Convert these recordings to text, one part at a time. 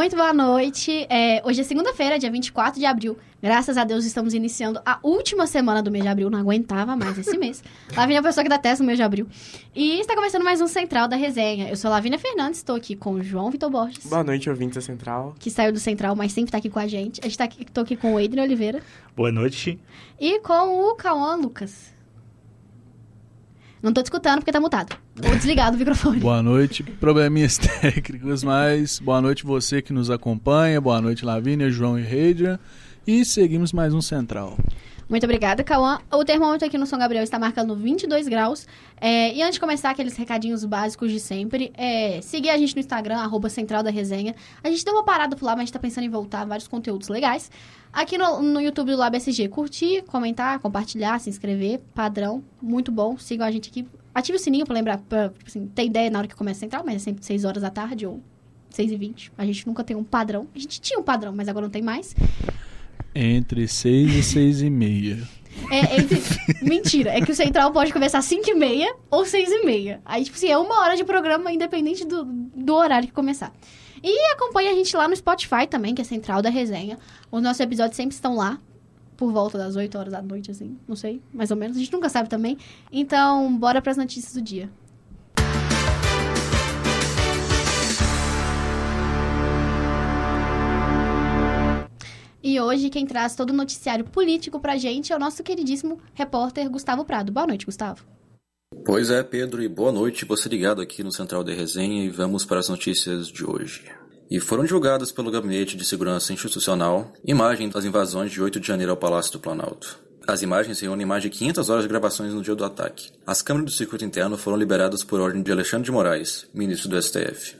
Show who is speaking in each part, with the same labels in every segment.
Speaker 1: Muito boa noite. É, hoje é segunda-feira, dia 24 de abril. Graças a Deus estamos iniciando a última semana do mês de abril. Não aguentava mais esse mês. Lavínia é a pessoa que dá teste no mês de abril. E está começando mais um Central da Resenha. Eu sou Lavínia Fernandes, estou aqui com o João Vitor Borges.
Speaker 2: Boa noite, ouvintes da Central.
Speaker 1: Que saiu do Central, mas sempre está aqui com a gente. A gente tá aqui, tô aqui com o Adrian Oliveira.
Speaker 3: Boa noite.
Speaker 1: E com o Cauã Lucas. Não tô te escutando porque tá mutado. Ou desligado o microfone.
Speaker 4: Boa noite. Probleminhas técnicos, mas boa noite você que nos acompanha. Boa noite, Lavínia, João e Reidia. E seguimos mais um Central.
Speaker 1: Muito obrigada, Cauã. O termômetro aqui no São Gabriel está marcando 22 graus. É, e antes de começar, aqueles recadinhos básicos de sempre, é, seguir a gente no Instagram, arroba Central da Resenha. A gente deu uma parada por lá, mas a gente está pensando em voltar vários conteúdos legais. Aqui no, no YouTube do Lab SG, curtir, comentar, compartilhar, se inscrever, padrão, muito bom. Sigam a gente aqui. Ative o sininho para lembrar, pra, tipo assim, ter ideia na hora que começa a Central, mas é sempre 6 horas da tarde ou 6 e 20. A gente nunca tem um padrão. A gente tinha um padrão, mas agora não tem mais.
Speaker 4: Entre 6 e 6 e meia.
Speaker 1: É, entre... Mentira, é que o Central pode começar às 5 e meia ou 6 e meia. Aí, tipo assim, é uma hora de programa independente do, do horário que começar. E acompanhe a gente lá no Spotify também, que é Central da Resenha. Os nossos episódios sempre estão lá, por volta das 8 horas da noite, assim. Não sei, mais ou menos. A gente nunca sabe também. Então, bora para as notícias do dia. E hoje quem traz todo o noticiário político pra gente é o nosso queridíssimo repórter Gustavo Prado. Boa noite, Gustavo.
Speaker 5: Pois é, Pedro, e boa noite. Você ligado aqui no Central de Resenha e vamos para as notícias de hoje. E foram divulgadas pelo Gabinete de Segurança Institucional imagens das invasões de 8 de janeiro ao Palácio do Planalto. As imagens reúnem mais de 500 horas de gravações no dia do ataque. As câmeras do circuito interno foram liberadas por ordem de Alexandre de Moraes, ministro do STF.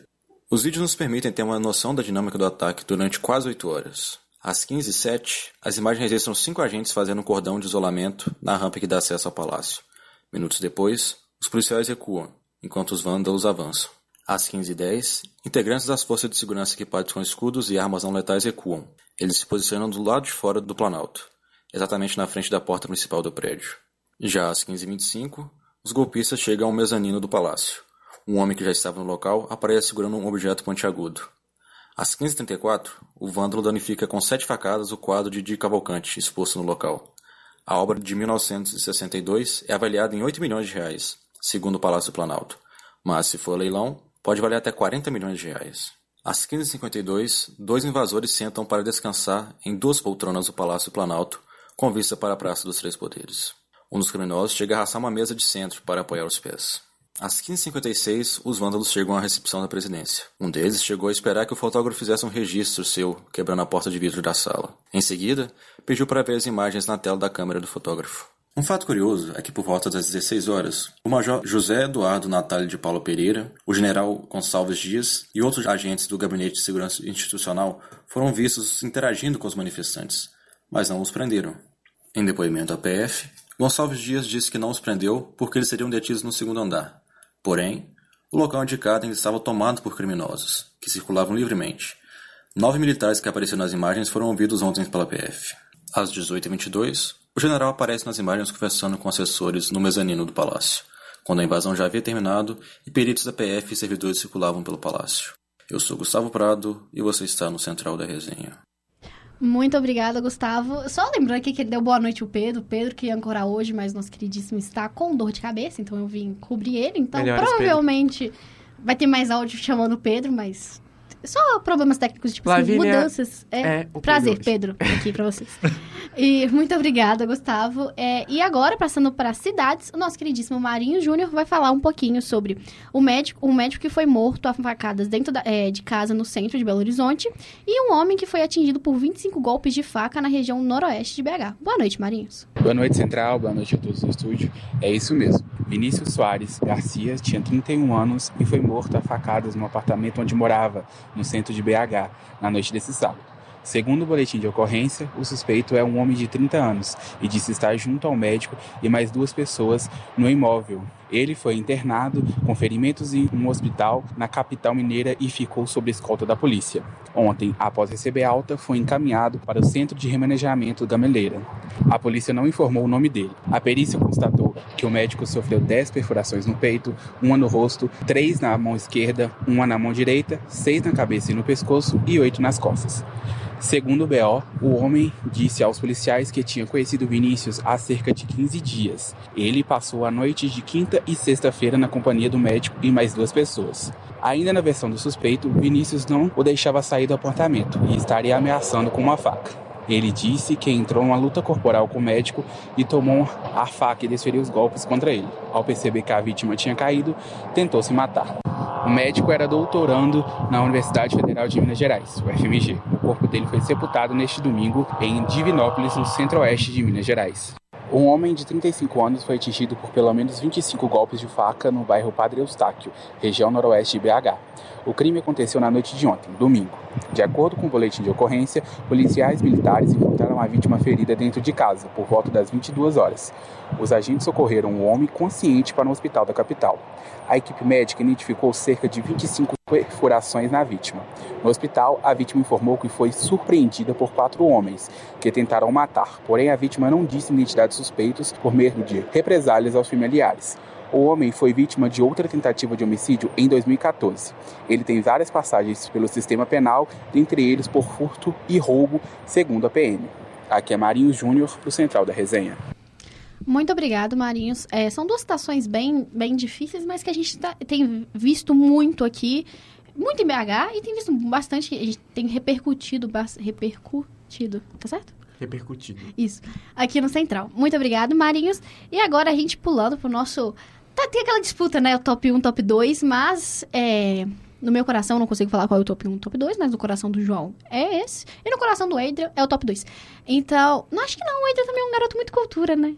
Speaker 5: Os vídeos nos permitem ter uma noção da dinâmica do ataque durante quase 8 horas. Às 15h07, as imagens registram cinco agentes fazendo um cordão de isolamento na rampa que dá acesso ao palácio. Minutos depois, os policiais recuam, enquanto os vândalos avançam. Às 15h10, integrantes das forças de segurança equipados com escudos e armas não letais recuam. Eles se posicionam do lado de fora do Planalto, exatamente na frente da porta principal do prédio. Já às 15h25, os golpistas chegam ao mezanino do palácio. Um homem que já estava no local aparece segurando um objeto pontiagudo. Às 15h34, o vândalo danifica com sete facadas o quadro de Di Cavalcante exposto no local. A obra de 1962 é avaliada em 8 milhões de reais, segundo o Palácio Planalto, mas se for leilão, pode valer até 40 milhões de reais. Às 15h52, dois invasores sentam para descansar em duas poltronas do Palácio Planalto, com vista para a Praça dos Três Poderes. Um dos criminosos chega a arrastar uma mesa de centro para apoiar os pés. Às 15h56, os vândalos chegam à recepção da presidência. Um deles chegou a esperar que o fotógrafo fizesse um registro seu, quebrando a porta de vidro da sala. Em seguida, pediu para ver as imagens na tela da câmera do fotógrafo. Um fato curioso é que por volta das 16 horas, o major José Eduardo Natália de Paulo Pereira, o general Gonçalves Dias e outros agentes do Gabinete de Segurança Institucional foram vistos interagindo com os manifestantes, mas não os prenderam. Em depoimento à PF, Gonçalves Dias disse que não os prendeu porque eles seriam detidos no segundo andar. Porém, o local indicado ainda estava tomado por criminosos, que circulavam livremente. Nove militares que apareceram nas imagens foram ouvidos ontem pela PF. Às 18h22, o general aparece nas imagens conversando com assessores no mezanino do palácio, quando a invasão já havia terminado e peritos da PF e servidores circulavam pelo palácio. Eu sou Gustavo Prado e você está no Central da Resenha.
Speaker 1: Muito obrigada, Gustavo. Só lembrando aqui que ele deu boa noite ao Pedro. Pedro que ia ancorar hoje, mas nosso queridíssimo está com dor de cabeça, então eu vim cobrir ele. Então, Melhores provavelmente Pedro. vai ter mais áudio chamando o Pedro, mas só problemas técnicos, tipo assim, mudanças. É, é prazer, Pedro, aqui pra vocês. E muito obrigada, Gustavo. É, e agora, passando para as cidades, o nosso queridíssimo Marinho Júnior vai falar um pouquinho sobre o médico, um médico que foi morto a facadas dentro da, é, de casa no centro de Belo Horizonte e um homem que foi atingido por 25 golpes de faca na região noroeste de BH. Boa noite, Marinhos.
Speaker 6: Boa noite, Central. Boa noite a todos no estúdio. É isso mesmo. Vinícius Soares Garcia tinha 31 anos e foi morto a facadas no apartamento onde morava, no centro de BH, na noite desse sábado. Segundo o boletim de ocorrência, o suspeito é um homem de 30 anos e disse estar junto ao médico e mais duas pessoas no imóvel Ele foi internado com ferimentos em um hospital na capital mineira e ficou sob escolta da polícia. Ontem, após receber alta, foi encaminhado para o Centro de Remanejamento Gameleira. A polícia não informou o nome dele. A perícia constatou que o médico sofreu 10 perfurações no peito, uma no rosto, três na mão esquerda, uma na mão direita, seis na cabeça e no pescoço e oito nas costas. Segundo o BO, o homem disse aos policiais que tinha conhecido Vinícius há cerca de 15 dias. Ele passou a noite de quinta e sexta-feira na companhia do médico e mais duas pessoas. Ainda na versão do suspeito, Vinícius não o deixava sair do apartamento e estaria ameaçando com uma faca. Ele disse que entrou numa luta corporal com o médico e tomou a faca e desferiu os golpes contra ele. Ao perceber que a vítima tinha caído, tentou se matar. O médico era doutorando na Universidade Federal de Minas Gerais, o FMG. O corpo dele foi sepultado neste domingo em Divinópolis, no centro-oeste de Minas Gerais. Um homem de 35 anos foi atingido por pelo menos 25 golpes de faca no bairro Padre Eustáquio, região noroeste de BH. O crime aconteceu na noite de ontem, domingo. De acordo com o boletim de ocorrência, policiais militares encontraram a vítima ferida dentro de casa, por volta das 22 horas. Os agentes socorreram o homem consciente para um hospital da capital. A equipe médica identificou cerca de 25 perfurações na vítima. No hospital, a vítima informou que foi surpreendida por quatro homens que tentaram matar, porém a vítima não disse identidade suspeitos por medo de represálias aos familiares. O homem foi vítima de outra tentativa de homicídio em 2014. Ele tem várias passagens pelo sistema penal, dentre eles por furto e roubo, segundo a PM. Aqui é Marinho Júnior, para o Central da Resenha.
Speaker 1: Muito obrigado, Marinhos. É, são duas situações bem, bem difíceis, mas que a gente tá, tem visto muito aqui, muito em BH, e tem visto bastante, a gente tem repercutido, repercutido, tá certo?
Speaker 2: Repercutido.
Speaker 1: Isso, aqui no Central. Muito obrigado, Marinhos. E agora a gente pulando pro nosso... Tá, tem aquela disputa, né? O top 1, top 2, mas é, no meu coração, não consigo falar qual é o top 1 top 2, mas no coração do João é esse. E no coração do Adrian é o top 2. Então, não acho que não, o Adrian também é um garoto muito cultura, né?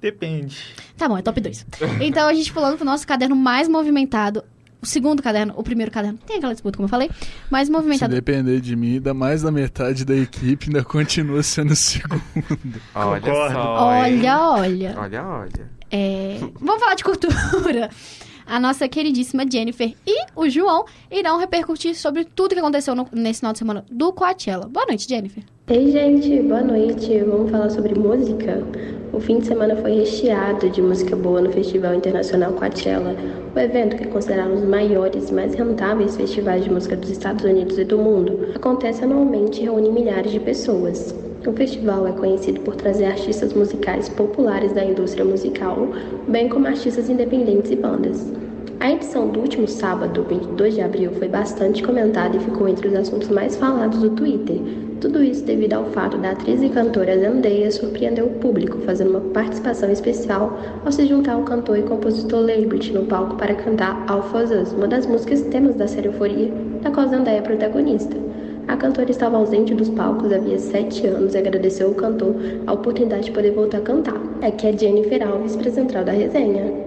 Speaker 2: Depende.
Speaker 1: Tá bom, é top 2. Então, a gente pulando pro nosso caderno mais movimentado. O segundo caderno, o primeiro caderno, tem aquela disputa, como eu falei, mais movimentado.
Speaker 4: Se depender de mim, ainda mais da metade da equipe ainda continua sendo o segundo.
Speaker 2: Olha
Speaker 1: Concordo.
Speaker 2: só.
Speaker 1: Olha, olha.
Speaker 2: Olha, olha.
Speaker 1: É... Vamos falar de cultura. A nossa queridíssima Jennifer e o João irão repercutir sobre tudo que aconteceu no, nesse final de semana do Coachella. Boa noite, Jennifer.
Speaker 3: Ei, gente, boa noite. Vamos falar sobre música? O fim de semana foi recheado de música boa no Festival Internacional Coachella, o evento que é considerado um dos maiores e mais rentáveis festivais de música dos Estados Unidos e do mundo. Acontece anualmente e reúne milhares de pessoas. O festival é conhecido por trazer artistas musicais populares da indústria musical, bem como artistas independentes e bandas. A edição do último sábado, 22 de abril, foi bastante comentada e ficou entre os assuntos mais falados do Twitter. Tudo isso devido ao fato da atriz e cantora Zendaya surpreender o público, fazendo uma participação especial ao se juntar ao cantor e compositor Leibert no palco para cantar Alpha Us, uma das músicas temas da série Euforia, da qual Zendaya é protagonista. A cantora estava ausente dos palcos havia sete anos e agradeceu ao cantor a oportunidade de poder voltar a cantar. Aqui é Jennifer Alves, para Central da Resenha.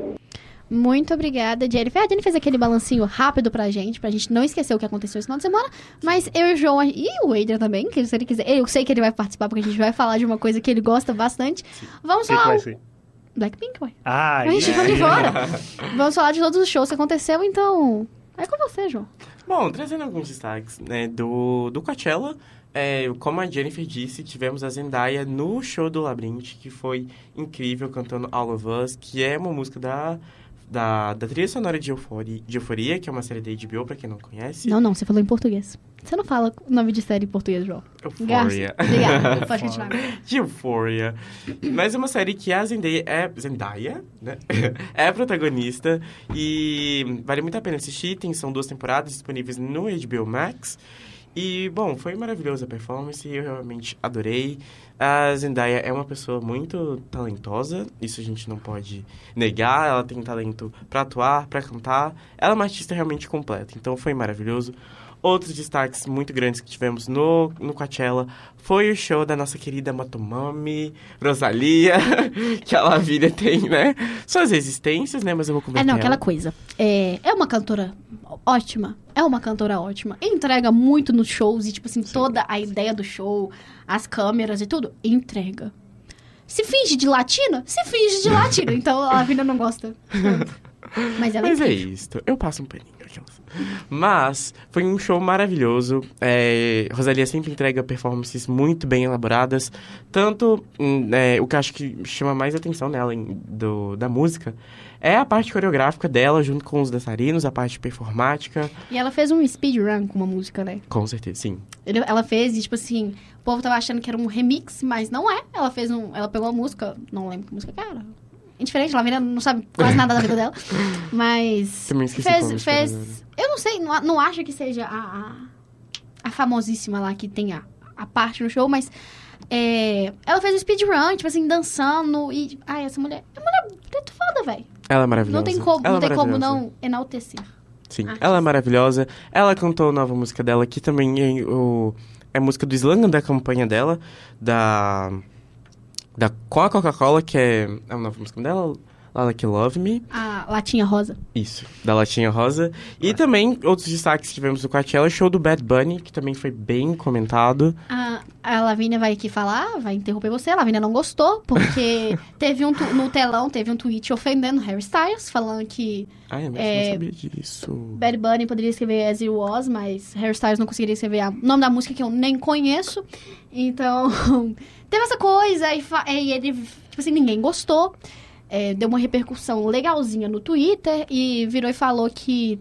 Speaker 1: Muito obrigada, Jennifer. A Jennifer fez aquele balancinho rápido pra gente, pra gente não esquecer o que aconteceu esse final de semana. Mas eu e o João, e o Adrian também, que se ele quiser. Eu sei que ele vai participar, porque a gente vai falar de uma coisa que ele gosta bastante. Vamos
Speaker 2: que
Speaker 1: falar.
Speaker 2: vai ser.
Speaker 1: Blackpink, ué.
Speaker 2: Ah,
Speaker 1: A gente ficou de fora. Vamos falar de todos os shows que aconteceu, então. É com você, João.
Speaker 2: Bom, trazendo alguns destaques né, do, do Coachella, é, como a Jennifer disse, tivemos a Zendaya no show do Labyrinth, que foi incrível, cantando All of Us, que é uma música da, da, da trilha sonora de Euforia, de Euforia, que é uma série da HBO, pra quem não conhece.
Speaker 1: Não, não, você falou em português. Você não fala o nome de série em português, João.
Speaker 2: Euphoria.
Speaker 1: Obrigada. Pode continuar.
Speaker 2: de Euphoria. Mas é uma série que a Zendaya é... Zendaya, né? é protagonista e vale muito a pena assistir. Tem, são duas temporadas disponíveis no HBO Max. E, bom, foi maravilhosa a performance, eu realmente adorei. A Zendaya é uma pessoa muito talentosa, isso a gente não pode negar. Ela tem talento pra atuar, pra cantar. Ela é uma artista realmente completa, então foi maravilhoso. Outros destaques muito grandes que tivemos no, no Coachella foi o show da nossa querida Motomami, Rosalia, que a Lavínia tem, né? Suas resistências, né? Mas eu vou
Speaker 1: É,
Speaker 2: comentar.
Speaker 1: não,
Speaker 2: ela.
Speaker 1: aquela coisa. É, é uma cantora ótima. É uma cantora ótima. Entrega muito nos shows e, tipo assim, toda a ideia do show, as câmeras e tudo, entrega. se finge de latina, se finge de latina. Então a Lavínia não gosta. Mas ela
Speaker 2: Mas
Speaker 1: é
Speaker 2: é isso. Eu passo um paninho. Aquelas. Mas foi um show maravilhoso. É, Rosalia sempre entrega performances muito bem elaboradas. Tanto hum, é, o que acho que chama mais atenção nela em- do, da música é a parte coreográfica dela, junto com os dançarinos, a parte performática.
Speaker 1: E ela fez um speedrun com uma música, né?
Speaker 2: Com certeza, sim.
Speaker 1: Ela fez e, tipo assim, o povo tava achando que era um remix, mas não é. Ela fez um. Ela pegou a música, não lembro que música que era. Indiferente, ela ainda não sabe quase nada da vida dela. Mas.
Speaker 2: Também esqueci
Speaker 1: fez. fez
Speaker 2: era.
Speaker 1: eu não sei, não, não acho que seja a, a, a famosíssima lá que tem a, a parte no show, mas. é, ela fez um speedrun, tipo assim, dançando. E. Ai, essa mulher. É mulher muito foda, velho.
Speaker 2: Ela é maravilhosa.
Speaker 1: Não tem como,
Speaker 2: Ela
Speaker 1: não
Speaker 2: é
Speaker 1: tem como não enaltecer.
Speaker 2: Sim, ela é maravilhosa. Ela cantou a nova música dela, que também é, o, é música do slogan da campanha dela, da. Da Coca-Cola, que é, é a nova música dela, Lala Que Love Me.
Speaker 1: A latinha rosa.
Speaker 2: Isso, da Latinha Rosa. E também outros destaques que tivemos do Coachella, o show do Bad Bunny, que também foi bem comentado.
Speaker 1: A, a Lavínia vai aqui falar, vai interromper você. A Lavínia não gostou, porque teve um no telão, teve um tweet ofendendo Harry Styles, falando que
Speaker 2: Ai, mas
Speaker 1: É,
Speaker 2: não sabia disso.
Speaker 1: Bad Bunny poderia escrever As It Was, mas Harry Styles não conseguiria escrever o nome da música que eu nem conheço. Então, teve essa coisa, e, e ele, tipo assim, ninguém gostou. É, deu uma repercussão legalzinha no Twitter e virou e falou que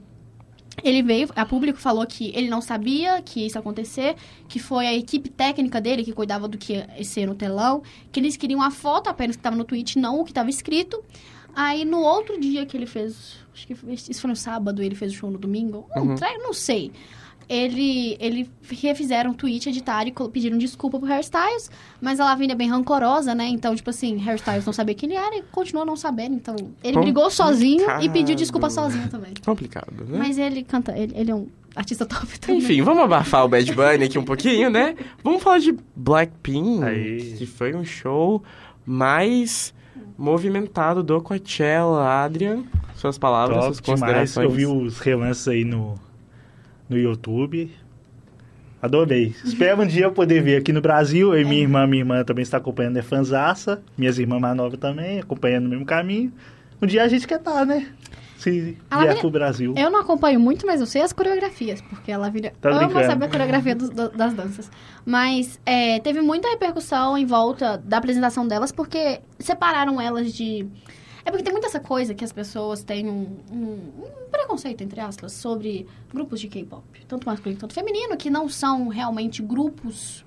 Speaker 1: ele veio, a público falou que ele não sabia que isso ia acontecer, que foi a equipe técnica dele que cuidava do que ia ser no telão, que eles queriam a foto apenas que estava no tweet, não o que estava escrito. Aí no outro dia que ele fez, acho que isso foi no sábado, ele fez o show no domingo,
Speaker 2: Uhum.
Speaker 1: não sei. Ele, ele refizeram um tweet, editaram e pediram desculpa pro Hairstyles, mas a Lavínia é bem rancorosa, né? Então, tipo assim, Hairstyles não sabia quem ele era e continuou não sabendo. Então, ele brigou sozinho e pediu desculpa
Speaker 2: Complicado.
Speaker 1: sozinho também.
Speaker 2: Complicado, né?
Speaker 1: Mas ele canta, ele, ele é um artista top também.
Speaker 2: Enfim, vamos abafar o Bad Bunny aqui um pouquinho, né? Vamos falar de Blackpink,
Speaker 7: Aí.
Speaker 2: que foi um show mais movimentado do Coachella. Adrian, suas palavras, suas
Speaker 7: Top demais.
Speaker 2: considerações.
Speaker 7: Eu vi os relances aí no, no YouTube. Adorei. Espero um dia eu poder ver aqui no Brasil. Eu e minha irmã, minha irmã também está acompanhando, é fanzaça. Minhas irmãs mais novas também, acompanhando o mesmo caminho. Um dia a gente quer estar, né? Se
Speaker 1: Ah,
Speaker 7: vier
Speaker 1: mas-
Speaker 7: pro Brasil.
Speaker 1: Eu não acompanho muito, mas eu sei as coreografias, porque a Lavínia
Speaker 7: Tá
Speaker 1: ama
Speaker 7: brincando.
Speaker 1: saber a coreografia dos- da- das danças. Mas é, teve muita repercussão em volta da apresentação delas, porque separaram elas de... É porque tem muita essa coisa que as pessoas têm um, um- um preconceito, entre aspas, sobre grupos de K-pop. Tanto masculino quanto feminino, que não são realmente grupos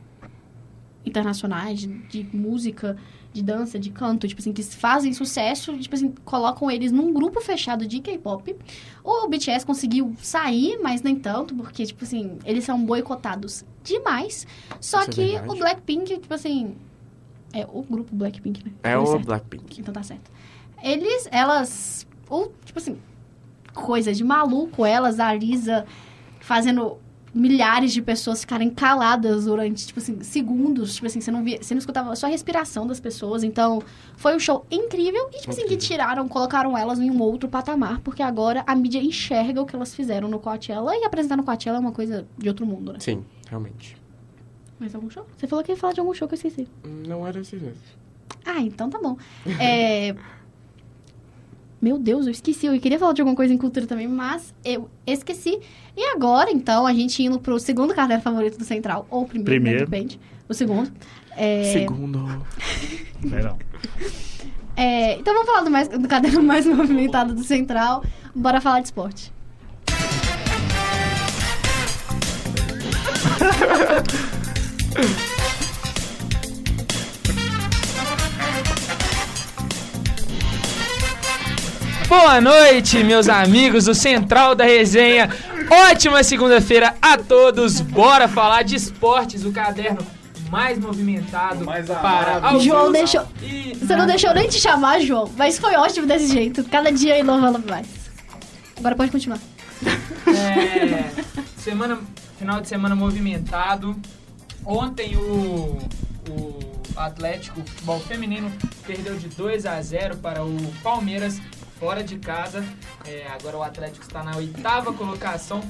Speaker 1: internacionais de, de música, de dança, de canto, tipo assim, que fazem sucesso, tipo assim, colocam eles num grupo fechado de K-pop. O BTS conseguiu sair, mas nem tanto, porque, tipo assim, eles são boicotados demais. Só
Speaker 2: Isso é
Speaker 1: que
Speaker 2: verdade.
Speaker 1: o Blackpink, tipo assim. É o grupo Blackpink, né?
Speaker 2: É
Speaker 1: Falei
Speaker 2: o
Speaker 1: certo.
Speaker 2: Blackpink.
Speaker 1: Então tá certo. Eles, elas. Ou, tipo assim, coisa de maluco, elas, a Lisa, fazendo milhares de pessoas ficarem caladas durante, tipo assim, segundos. Tipo assim, você não, via, você não escutava só a respiração das pessoas. Então, foi um show incrível. E, tipo assim, que tiraram, colocaram elas em um outro patamar. Porque agora a mídia enxerga o que elas fizeram no Coachella. E apresentar no Coachella é uma coisa de outro mundo, né?
Speaker 2: Sim, realmente.
Speaker 1: Mais algum show? Você falou que ia falar de algum show que eu esqueci.
Speaker 2: Não era assim mesmo.
Speaker 1: Ah, então tá bom. É... Meu Deus, eu esqueci. Eu queria falar de alguma coisa em cultura também, mas eu esqueci. E agora, então, a gente indo pro segundo cardápio favorito do Central. Ou o primeiro,
Speaker 7: Primeiro.
Speaker 1: né, depende. O segundo. É...
Speaker 2: Segundo.
Speaker 7: É não.
Speaker 1: é, Então vamos falar do, mais, do caderno mais movimentado do Central. Bora falar de esporte.
Speaker 8: Boa noite, meus amigos do Central da Resenha. Ótima segunda-feira a todos. Bora falar de esportes, o caderno mais movimentado
Speaker 7: Mais
Speaker 8: para alguns
Speaker 1: João deixou.
Speaker 8: e
Speaker 1: Você não deixou nem te chamar, João. Mas foi ótimo desse jeito. Cada dia inovando mais. Agora pode continuar.
Speaker 8: É, semana, final de semana movimentado. Ontem o, o Atlético Futebol Feminino perdeu de 2 a 0 para o Palmeiras fora de casa. É, agora o Atlético está na oitava colocação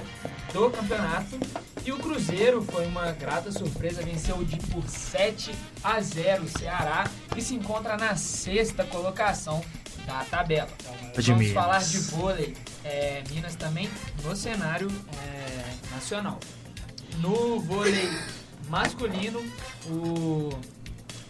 Speaker 8: do campeonato. E o Cruzeiro foi uma grata surpresa, venceu de por 7 a 0 o Ceará e se encontra na sexta colocação da tabela.
Speaker 7: De
Speaker 8: Vamos
Speaker 7: Minas.
Speaker 8: falar de vôlei. É, Minas também no cenário é, nacional. No vôlei masculino, o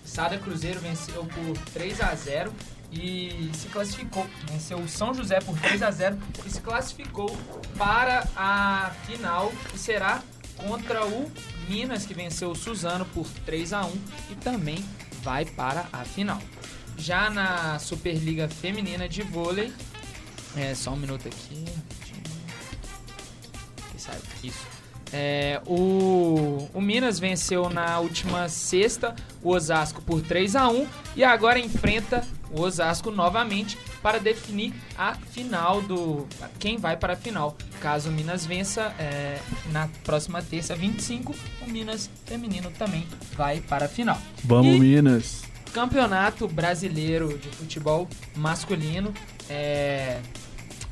Speaker 8: Sada Cruzeiro venceu por 3 a 0 e se classificou. Venceu o São José por 3 a 0 e se classificou para a final, que será contra o Minas, que venceu o Suzano por 3 a 1 e também vai para a final. Já na Superliga Feminina de Vôlei, é só um minuto aqui. Isso. É, o, o Minas venceu na última sexta o Osasco por 3 a 1 e agora enfrenta o Osasco novamente para definir a final do. quem vai para a final. Caso o Minas vença é, na próxima terça, 25, o Minas Feminino também vai para a final.
Speaker 4: Vamos,
Speaker 8: E-
Speaker 4: Minas.
Speaker 8: Campeonato Brasileiro de Futebol Masculino. É,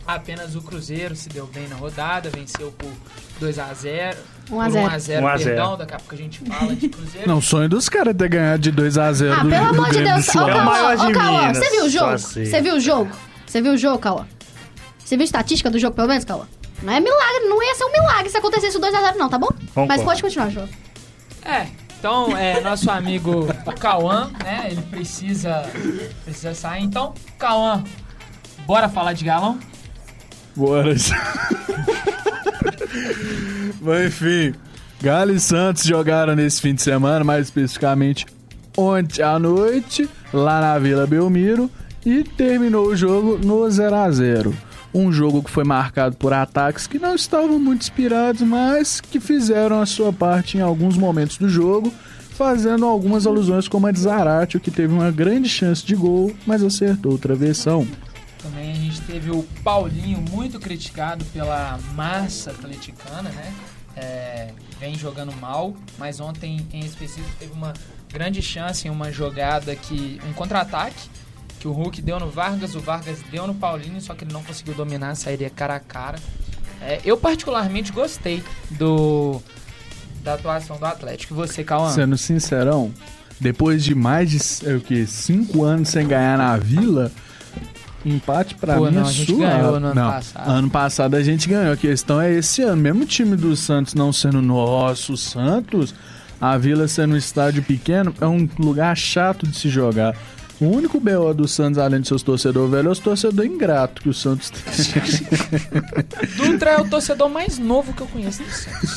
Speaker 8: apenas o Cruzeiro se deu bem na rodada, venceu por 2 a 0
Speaker 1: 1 a
Speaker 8: por
Speaker 1: 0.
Speaker 8: 1 a 0
Speaker 7: 1 a 0.
Speaker 8: perdão, daqui a pouco a gente fala de Cruzeiro.
Speaker 4: Não, o sonho dos caras é ter ganhado de 2x0
Speaker 1: Ah,
Speaker 4: do,
Speaker 1: pelo
Speaker 4: do
Speaker 1: amor de Deus. Ô,
Speaker 7: o
Speaker 1: Cauã, ô, Cauã, você viu o jogo?
Speaker 7: assim.
Speaker 1: Você viu o jogo? Você viu o jogo, Cauã? Você viu a estatística do jogo, pelo menos, Cauã? Não é milagre, não ia ser um milagre se acontecesse o 2x0, não, tá bom?
Speaker 7: Concordo.
Speaker 1: Mas pode continuar, João.
Speaker 8: É, então é nosso amigo o Cauã, né? Ele precisa, precisa sair. Então, Cauã, bora falar de galão?
Speaker 4: Bora. Mas enfim, Galo e Santos jogaram nesse fim de semana, mais especificamente ontem à noite, lá na Vila Belmiro, e terminou o jogo no 0x0. Um jogo que foi marcado por ataques que não estavam muito inspirados, mas que fizeram a sua parte em alguns momentos do jogo, fazendo algumas alusões como a de Zaratio, que teve uma grande chance de gol, mas acertou o travessão.
Speaker 8: Teve o Paulinho, muito criticado pela massa atleticana, né? É, vem jogando mal, mas ontem em específico teve uma grande chance em uma jogada que. um contra-ataque, que o Hulk deu no Vargas, o Vargas deu no Paulinho, só que ele não conseguiu dominar, sairia cara a cara. É, eu particularmente gostei do da atuação do Atlético. E você, Cauã?
Speaker 4: Sendo sincerão, depois de mais de é, o que, cinco anos sem ganhar na Vila, empate pra
Speaker 8: Pô,
Speaker 4: mim
Speaker 8: não,
Speaker 4: é
Speaker 8: a gente
Speaker 4: suave.
Speaker 8: ganhou no ano
Speaker 4: Não,
Speaker 8: passado.
Speaker 4: Ano passado a gente ganhou. A questão é esse ano. Mesmo o time do Santos não sendo nosso Santos, a Vila sendo um estádio pequeno, é um lugar chato de se jogar. O único BO do Santos, além de seus torcedores velhos, é os torcedores ingratos que o Santos tem.
Speaker 8: Dutra é o torcedor mais novo que eu conheço do Santos.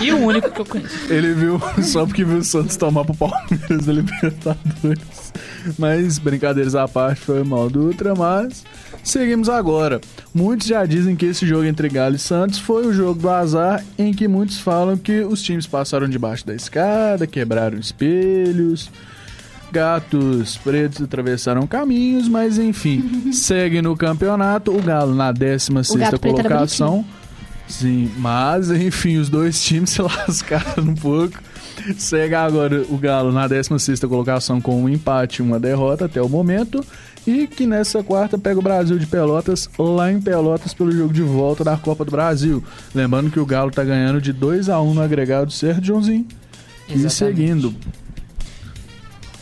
Speaker 8: e o único que eu conheço.
Speaker 4: Ele viu só porque viu o Santos tomar pro Palmeiras da Libertadores. Mas, brincadeiras à parte, foi mal do Ultra, mas seguimos agora. Muitos já dizem que esse jogo entre Galo e Santos foi o jogo do azar, em que muitos falam que os times passaram debaixo da escada, quebraram espelhos, gatos pretos atravessaram caminhos, mas enfim, segue no campeonato. O Galo na 16
Speaker 1: gato preto era
Speaker 4: colocação. Sim, mas enfim, os dois times se lascaram um pouco. Segue agora o Galo na 16 colocação com um empate e uma derrota até o momento. E que nessa quarta pega o Brasil de Pelotas lá em Pelotas pelo jogo de volta da Copa do Brasil. Lembrando que o Galo tá ganhando de 2 a 1 no agregado certo, Joãozinho? E seguindo.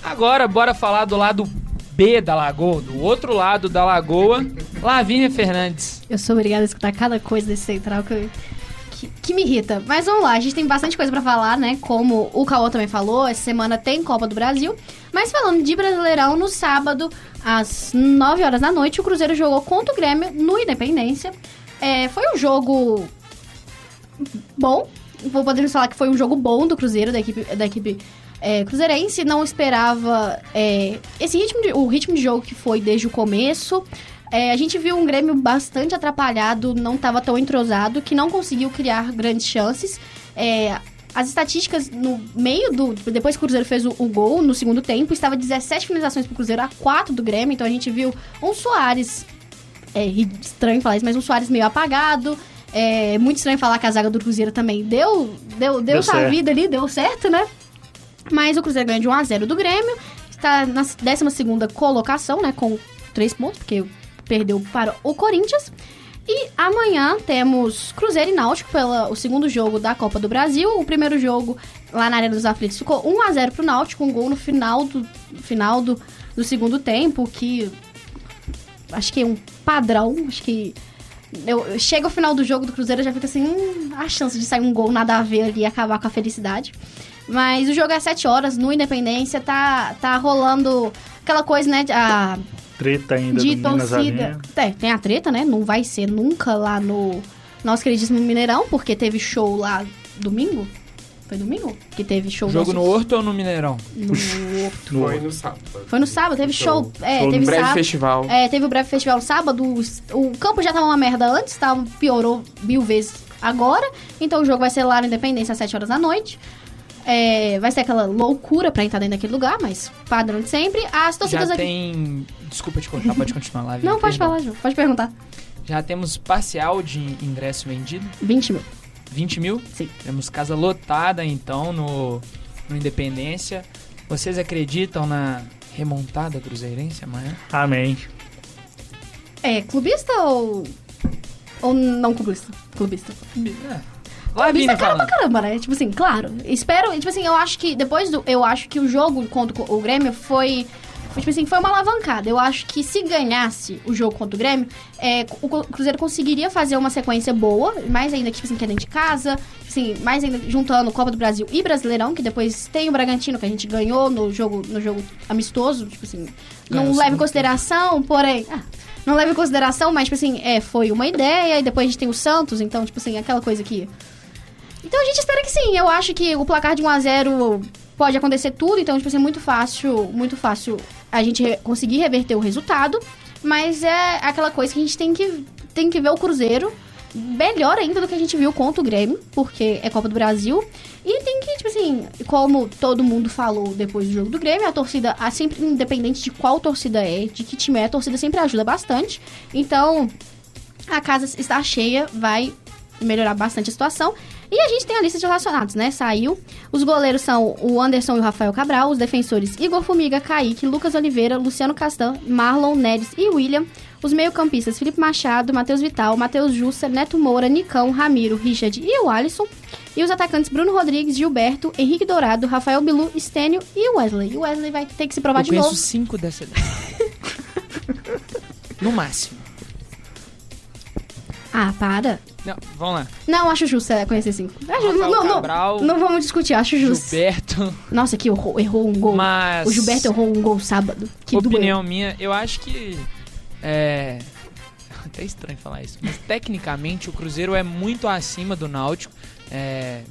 Speaker 8: Agora, bora falar do lado B da lagoa, do outro lado da lagoa, Lavínia Fernandes.
Speaker 1: Eu sou obrigada a escutar cada coisa desse central que, eu- que, que me irrita. Mas vamos lá, a gente tem bastante coisa pra falar, né? Como o Cauã também falou, essa semana tem Copa do Brasil. Mas falando de Brasileirão, no sábado, às 9 horas da noite, o Cruzeiro jogou contra o Grêmio no Independência. É, foi um jogo bom. Vou podemos falar que foi um jogo bom do Cruzeiro, da equipe, da equipe é, cruzeirense. Não esperava é, esse ritmo de, o ritmo de jogo que foi desde o começo. É, a gente viu um Grêmio bastante atrapalhado, não estava tão entrosado, que não conseguiu criar grandes chances. É, as estatísticas no meio do. Depois que o Cruzeiro fez o, o gol, no segundo tempo, estava 17 finalizações pro Cruzeiro a 4 do Grêmio. Então a gente viu um Soares. É estranho falar isso, mas um Soares meio apagado. É muito estranho falar que a zaga do Cruzeiro também deu, deu, deu,
Speaker 7: Deu
Speaker 1: sua
Speaker 7: certo.
Speaker 1: vida ali, deu certo, né? Mas o Cruzeiro ganha de 1x0 do Grêmio. Está na 12 colocação, né? Com 3 pontos, porque perdeu para o Corinthians. E amanhã temos Cruzeiro e Náutico pelo o segundo jogo da Copa do Brasil. O primeiro jogo lá na Arena dos Aflitos ficou 1 a 0 pro Náutico, um gol no final do final do, do segundo tempo, que acho que é um padrão, acho que eu, chega o final do jogo do Cruzeiro já fica assim, hum, a chance de sair um gol nada a ver ali e acabar com a felicidade. Mas o jogo é às 7 horas, no Independência, tá, tá rolando aquela coisa, né? A,
Speaker 7: treta ainda
Speaker 1: de torcida. É, tem a treta, né? Não vai ser nunca lá no nosso queridíssimo Mineirão, porque teve show lá domingo. Foi domingo? Que teve show
Speaker 8: Jogo nosso... no Horto ou no Mineirão?
Speaker 1: No Horto.
Speaker 2: Foi no sábado.
Speaker 1: Foi no sábado, teve show.
Speaker 2: show é, show teve breve sábado, festival.
Speaker 1: É, teve o breve festival no sábado. O campo já tava uma merda antes, tá? piorou mil vezes agora. Então o jogo vai ser lá na Independência às 7 horas da noite. É, vai ser aquela loucura pra entrar dentro daquele lugar, mas padrão de sempre. As torcidas
Speaker 8: Já
Speaker 1: aqui.
Speaker 8: tem. Desculpa te cortar, pode continuar lá.
Speaker 1: Não, pode falar, Ju. Pode perguntar.
Speaker 8: Já temos parcial de ingresso vendido?
Speaker 1: 20 mil.
Speaker 8: 20 mil?
Speaker 1: Sim.
Speaker 8: Temos casa lotada, então, no, no Independência. Vocês acreditam na remontada cruzeirense amanhã?
Speaker 7: Amém.
Speaker 1: É, clubista ou. Ou não clubista? Clubista.
Speaker 8: É. Lá Vini
Speaker 1: é cara pra caramba, né? Tipo assim, claro. Espero. Tipo assim, eu acho que depois do. Eu acho que o jogo contra o Grêmio foi. Tipo assim, foi uma alavancada. Eu acho que se ganhasse o jogo contra o Grêmio, é, o Cruzeiro conseguiria fazer uma sequência boa, mais ainda, tipo assim, que é dentro de casa, tipo assim, mais ainda juntando Copa do Brasil e Brasileirão, que depois tem o Bragantino, que a gente ganhou no jogo, no jogo amistoso, tipo assim, não leva em consideração, porém. Ah, não leva em consideração, mas, tipo assim, é, foi uma ideia, e depois a gente tem o Santos, então, tipo assim, aquela coisa que então a gente espera que sim. Eu acho que o placar de 1 a 0 pode acontecer tudo, então tipo assim, é muito fácil, muito fácil a gente conseguir reverter o resultado, mas é aquela coisa que a gente tem que tem que ver o Cruzeiro melhor ainda do que a gente viu contra o Grêmio, porque é Copa do Brasil. E tem que, tipo assim, como todo mundo falou depois do jogo do Grêmio, a torcida, a sempre independente de qual torcida é, de que time é, a torcida sempre ajuda bastante. Então, a casa está cheia, vai melhorar bastante a situação. E a gente tem a lista de relacionados, né? Saiu. Os goleiros são o Anderson e o Rafael Cabral. Os defensores Igor Fumiga, Kaique, Lucas Oliveira, Luciano Castan, Marlon Neres e William. Os meio-campistas Felipe Machado, Matheus Vital, Matheus Jussa, Neto Moura, Nicão, Ramiro, Richard e o Alisson. E os atacantes Bruno Rodrigues, Gilberto, Henrique Dourado, Rafael Bilu, Estênio e Wesley. O Wesley vai ter que se provar
Speaker 8: Eu
Speaker 1: de novo. Eu
Speaker 8: cinco dessa No máximo.
Speaker 1: Ah, para.
Speaker 8: Não, vamos lá.
Speaker 1: Não, acho justo é conhecer cinco. Acho, não, não, Cabral, não, vamos discutir, acho justo.
Speaker 8: Gilberto.
Speaker 1: Nossa, que errou, errou um gol.
Speaker 8: Mas...
Speaker 1: O Gilberto errou um gol sábado. Que
Speaker 8: opinião
Speaker 1: doeu.
Speaker 8: minha, eu acho que. É. Até estranho falar isso. Mas tecnicamente o Cruzeiro é muito acima do Náutico. É.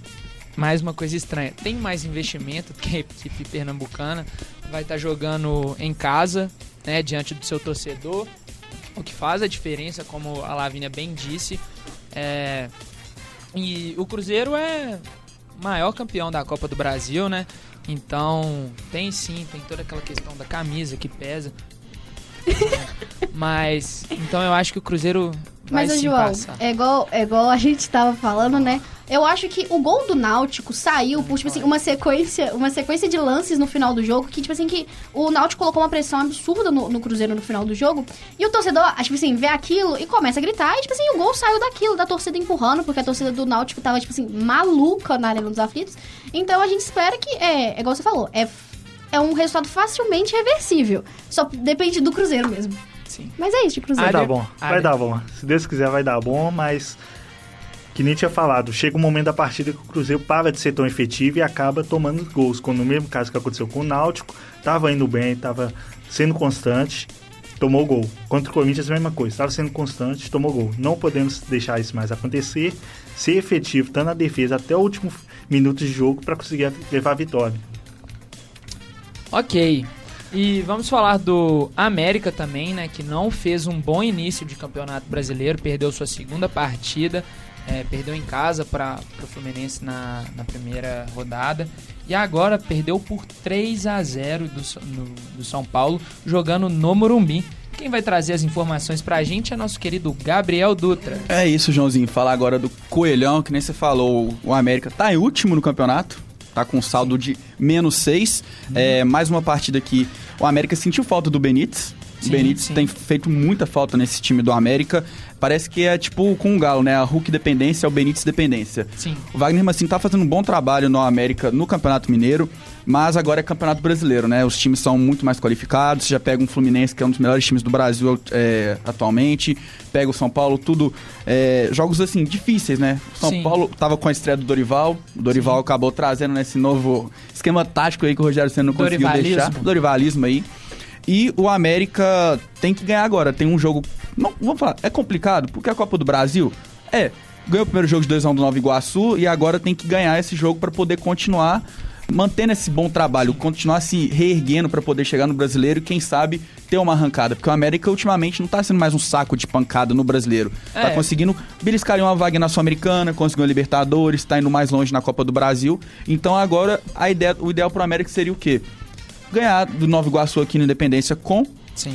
Speaker 8: Mais uma coisa estranha. Tem mais investimento que a equipe pernambucana. Vai estar tá jogando em casa, né? Diante do seu torcedor o que faz a diferença, como a Lavínia bem disse. É... E o Cruzeiro é maior campeão da Copa do Brasil, né? Então, tem sim, tem toda aquela questão da camisa que pesa. Mas, então eu acho que o Cruzeiro vai
Speaker 1: Mas,
Speaker 8: sim
Speaker 1: João,
Speaker 8: passar.
Speaker 1: É igual, é igual a gente tava falando, né? Eu acho que o gol do Náutico saiu por, tipo assim, uma sequência, uma sequência de lances no final do jogo que, tipo assim, que o Náutico colocou uma pressão absurda no, no Cruzeiro no final do jogo. E o torcedor, tipo assim, vê aquilo e começa a gritar. E, tipo assim, o gol saiu daquilo, da torcida empurrando, porque a torcida do Náutico tava, tipo assim, maluca na Arena dos Aflitos. Então a gente espera que, é, é igual você falou, é, é um resultado facilmente reversível. Só depende do Cruzeiro mesmo.
Speaker 8: Sim.
Speaker 1: Mas é isso de Cruzeiro.
Speaker 7: Vai dar bom, vai dar bom. Se Deus quiser, vai dar bom, mas que nem tinha falado, chega um momento da partida que o Cruzeiro para de ser tão efetivo e acaba tomando gols. Como no mesmo caso que aconteceu com o Náutico, estava indo bem, estava sendo constante, tomou gol. Contra o Corinthians, a mesma coisa, estava sendo constante, tomou gol. Não podemos deixar isso mais acontecer, ser efetivo, tanto na defesa até o último minuto de jogo para conseguir levar a vitória.
Speaker 8: Ok. E vamos falar do América também, né? Que não fez um bom início de campeonato brasileiro, perdeu sua segunda partida, é, perdeu em casa para o Fluminense na, na primeira rodada. E agora perdeu por 3 a 0 do, no, do São Paulo, jogando no Morumbi. Quem vai trazer as informações pra gente é nosso querido Gabriel Dutra.
Speaker 9: É isso, Joãozinho. Falar agora do Coelhão, que nem você falou, o América tá em último no campeonato, tá com saldo de menos 6. É, mais uma partida que o América sentiu falta do Benítez, Sim, Benítez sim. tem feito muita falta nesse time do América. Parece que é tipo com o Galo, né? A Hulk dependência, é o Benítez dependência.
Speaker 8: Sim.
Speaker 9: O Wagner assim tá fazendo um bom trabalho no América, no Campeonato Mineiro, mas agora é Campeonato Brasileiro, né? Os times são muito mais qualificados. Já pega um Fluminense, que é um dos melhores times do Brasil é, atualmente. Pega o São Paulo, tudo. É, jogos assim, difíceis, né? São Sim. Paulo tava com a estreia do Dorival. O Dorival Sim. acabou trazendo nesse novo esquema tático aí que o Rogério Senna não conseguiu deixar. Dorivalismo aí. E o América tem que ganhar agora. Tem um jogo. Não, vamos falar, é complicado, porque a Copa do Brasil é. Ganhou o primeiro jogo de 2x1 do Nova Iguaçu e agora tem que ganhar esse jogo para poder continuar mantendo esse bom trabalho, continuar se reerguendo para poder chegar no brasileiro e quem sabe ter uma arrancada, porque o América ultimamente não tá sendo mais um saco de pancada no brasileiro. Tá é. Tá conseguindo beliscar uma vaga na Sul-Americana, conseguiu a Libertadores, tá indo mais longe na Copa do Brasil. Então agora a ideia, o ideal pro América seria o quê? Ganhar do Nova Iguaçu aqui na Independência com,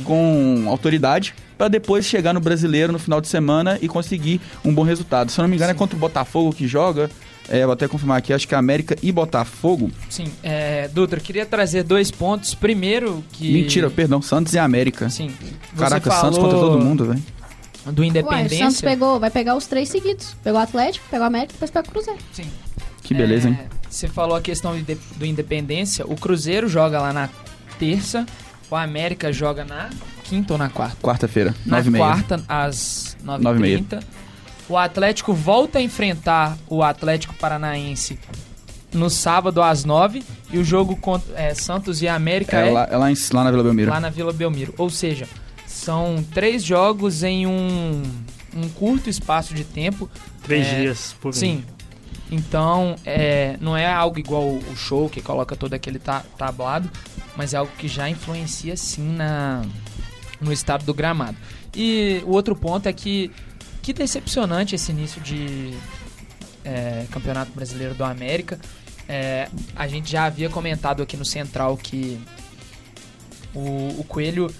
Speaker 9: com autoridade para depois chegar no Brasileiro no final de semana e conseguir um bom resultado. Se eu não me engano, é Sim. é contra o Botafogo que joga. É, vou até confirmar aqui, acho que é América e Botafogo.
Speaker 8: Sim, é, Dutra, queria trazer dois pontos. Primeiro que.
Speaker 9: Mentira, perdão, Santos e América.
Speaker 8: Sim.
Speaker 9: Caraca, Santos contra todo mundo, velho.
Speaker 8: Do Independência. Ué, o
Speaker 1: Santos pegou, vai pegar os três seguidos. Pegou o Atlético, pegou o América e depois pega o Cruzeiro.
Speaker 8: Sim.
Speaker 9: Que beleza, é, hein?
Speaker 8: Você falou a questão do Independência. O Cruzeiro joga lá na terça. O América joga na quinta ou na quarta?
Speaker 9: Quarta-feira,
Speaker 8: Na quarta, às 9h30. O Atlético volta a enfrentar o Atlético Paranaense no sábado às 9 e o jogo contra é, Santos e América é,
Speaker 9: é, lá, é lá, em, lá na Vila Belmiro.
Speaker 8: Lá na Vila Belmiro. Ou seja, são três jogos em um, um curto espaço de tempo.
Speaker 7: Três é, dias por
Speaker 8: Sim, então, é, não é algo igual o show que coloca todo aquele ta tablado, mas é algo que já influencia sim na, no estado do gramado. E o outro ponto é que que decepcionante esse início de é, Campeonato Brasileiro do América. É, a gente já havia comentado aqui no Central que o, o Coelho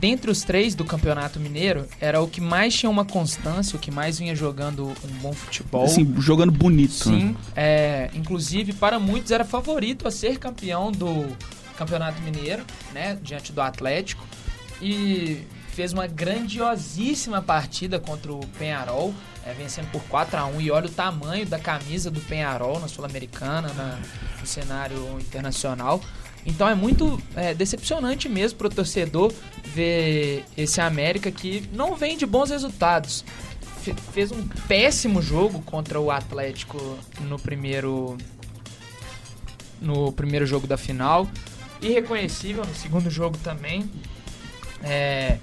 Speaker 8: dentre os três do Campeonato Mineiro, era o que mais tinha uma constância, o que mais vinha jogando um bom futebol.
Speaker 9: Assim, jogando bonito.
Speaker 8: Sim. Né? É, inclusive, para muitos, era favorito a ser campeão do Campeonato Mineiro, né? Diante do Atlético. E fez uma grandiosíssima partida contra o Penharol, é, vencendo por 4 a 1 E olha o tamanho da camisa do Penharol na Sul-Americana, no cenário internacional. Então é muito é, decepcionante mesmo pro torcedor ver esse América que não vem de bons resultados. Fe fez um péssimo jogo contra o Atlético no primeiro no primeiro jogo da final. Irreconhecível no segundo jogo também. É,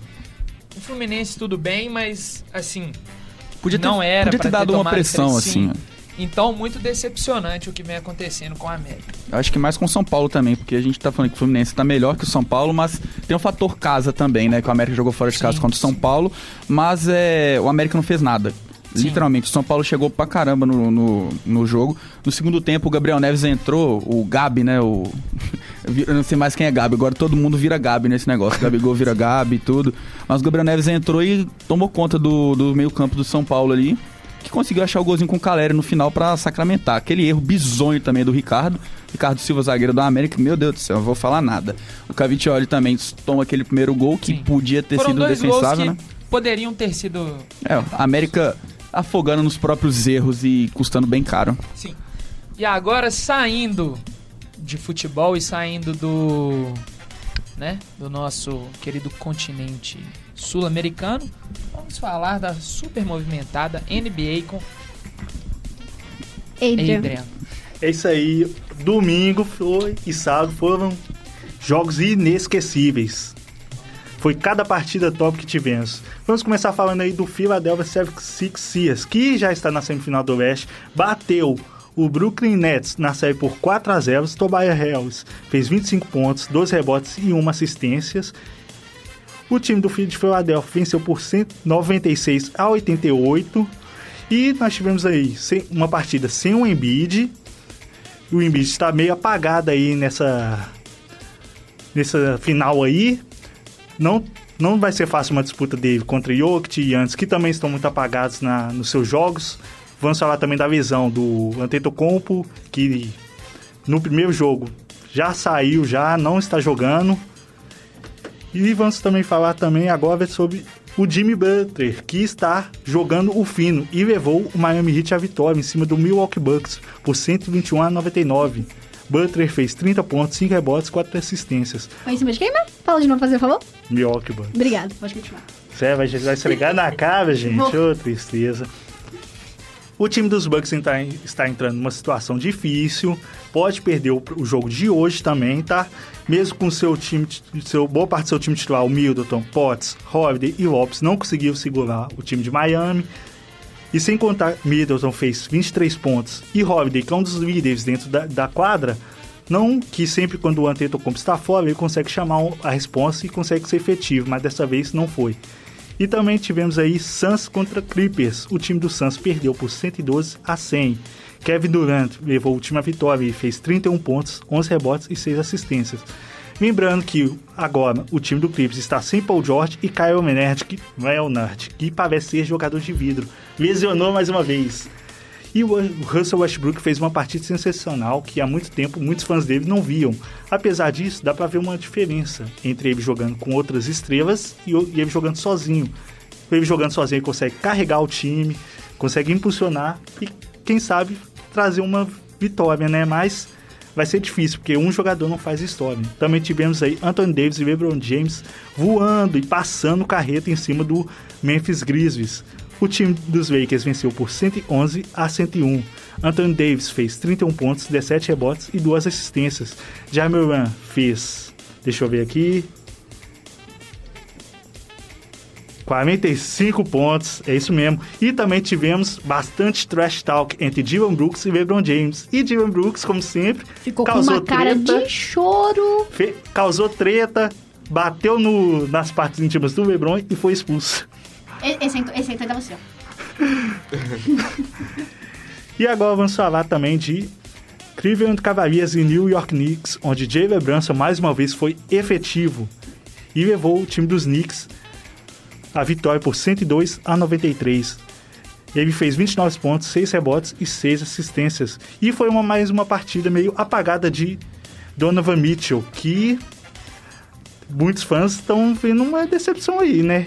Speaker 8: o Fluminense tudo bem, mas assim
Speaker 9: podia ter,
Speaker 8: não era
Speaker 9: podia ter dado
Speaker 8: ter
Speaker 9: uma pressão assim.
Speaker 8: Então, muito decepcionante o que vem acontecendo com a América.
Speaker 9: Acho que mais com o São Paulo também, porque a gente tá falando que o Fluminense tá melhor que o São Paulo, mas tem o um fator casa também, né? Que o América jogou fora de casa sim, contra o São Paulo, mas é, o América não fez nada. Sim. Literalmente, o São Paulo chegou pra caramba no, no, no, jogo. No segundo tempo, o Gabriel Neves entrou, o Gabi, né? O... Eu não sei mais quem é Gabi, agora todo mundo vira Gabi nesse negócio. Gabigol vira Gabi e tudo. Mas o Gabriel Neves entrou e tomou conta do, do meio-campo do São Paulo ali que conseguiu achar o golzinho com o Caleri no final para sacramentar. Aquele erro bizonho também do Ricardo. Ricardo Silva, zagueiro da América, meu Deus do céu, não vou falar nada. O Cavicchioli também toma aquele primeiro gol que Sim. podia ter Foram sido defensável, né?
Speaker 8: Poderiam ter sido.
Speaker 9: É, a América afogando nos próprios erros e custando bem caro.
Speaker 8: Sim. E agora saindo de futebol e saindo do né, do nosso querido continente sul-americano, vamos falar da super movimentada NBA com
Speaker 1: Adrian. Adrian.
Speaker 7: É isso aí. Domingo foi e sábado foram jogos inesquecíveis. Foi cada partida top que tivemos. Vamos começar falando aí do Philadelphia 76ers, que já está na semifinal do Oeste, bateu o Brooklyn Nets na série por 4 a 0. Tobias Harris fez 25 pontos, 12 rebotes e 1 assistências. O time do de Philadelphia venceu por 196 a 88. E nós tivemos aí uma partida sem o Embiid. O Embiid está meio apagado aí nessa nessa final aí. Não não vai ser fácil uma disputa dele contra Jokic e Yannis, que também estão muito apagados na, nos seus jogos. Vamos falar também da visão do Antetokounmpo, que no primeiro jogo já saiu, já não está jogando. E vamos também falar também agora sobre o Jimmy Butler, que está jogando o fino e levou o Miami Heat à vitória em cima do Milwaukee Bucks por 121 a 99. Butler fez 30 pontos, 5 rebotes, 4 assistências.
Speaker 1: Foi em cima de quem, né? Fala de novo, fazer favor.
Speaker 7: Milwaukee Bucks.
Speaker 1: Obrigado, pode continuar.
Speaker 7: Você vai, vai esfregar na cara, gente. Ô, oh, tristeza. O time dos Bucks está, está entrando numa situação difícil, pode perder o, o, jogo de hoje também, tá? Mesmo com seu time, seu, boa parte do seu time titular, o Middleton, Potts, Holiday e Lopes, não conseguiu segurar o time de Miami. E sem contar, Middleton fez 23 pontos e Holiday, que é um dos líderes dentro da, da quadra, não que sempre quando o Antetokounmpo está fora, ele consegue chamar a resposta e consegue ser efetivo, mas dessa vez não foi. E também tivemos aí Suns contra Clippers. O time do Suns perdeu por 112 a 100. Kevin Durant levou time à vitória e fez 31 pontos, 11 rebotes e 6 assistências. Lembrando que agora o time do Clippers está sem Paul George e Kyle Leonard, que, Leonard, que parece ser jogador de vidro. Lesionou mais uma vez. E o Russell Westbrook fez uma partida sensacional que há muito tempo muitos fãs dele não viam. Apesar disso, dá para ver uma diferença entre ele jogando com outras estrelas e ele jogando sozinho. Ele jogando sozinho ele consegue carregar o time, consegue impulsionar e, quem sabe, trazer uma vitória, né? Mas vai ser difícil, porque um jogador não faz história. Também tivemos aí Anthony Davis e LeBron James voando e passando carreta em cima do Memphis Grizzlies. O time dos Lakers venceu por 111 a 101. Anthony Davis fez 31 pontos, 17 rebotes e duas assistências. Jamoran fez, deixa eu ver aqui, 45 pontos, é isso mesmo. E também tivemos bastante trash talk entre Dylan Brooks e LeBron James. E Dylan Brooks, como sempre,
Speaker 1: ficou causou com uma cara treta, de choro.
Speaker 7: Fe, causou treta, bateu no, nas partes íntimas do LeBron e foi expulso.
Speaker 1: Esse, esse aí tá você, ó.
Speaker 7: e agora vamos falar também de Cleveland Cavaliers e New York Knicks, onde Jalen Brunson mais uma vez foi efetivo e levou o time dos Knicks à vitória por 102 a 93. Ele fez 29 pontos, 6 rebotes e 6 assistências. E foi uma, mais uma partida meio apagada de Donovan Mitchell, que muitos fãs estão vendo uma decepção aí, né?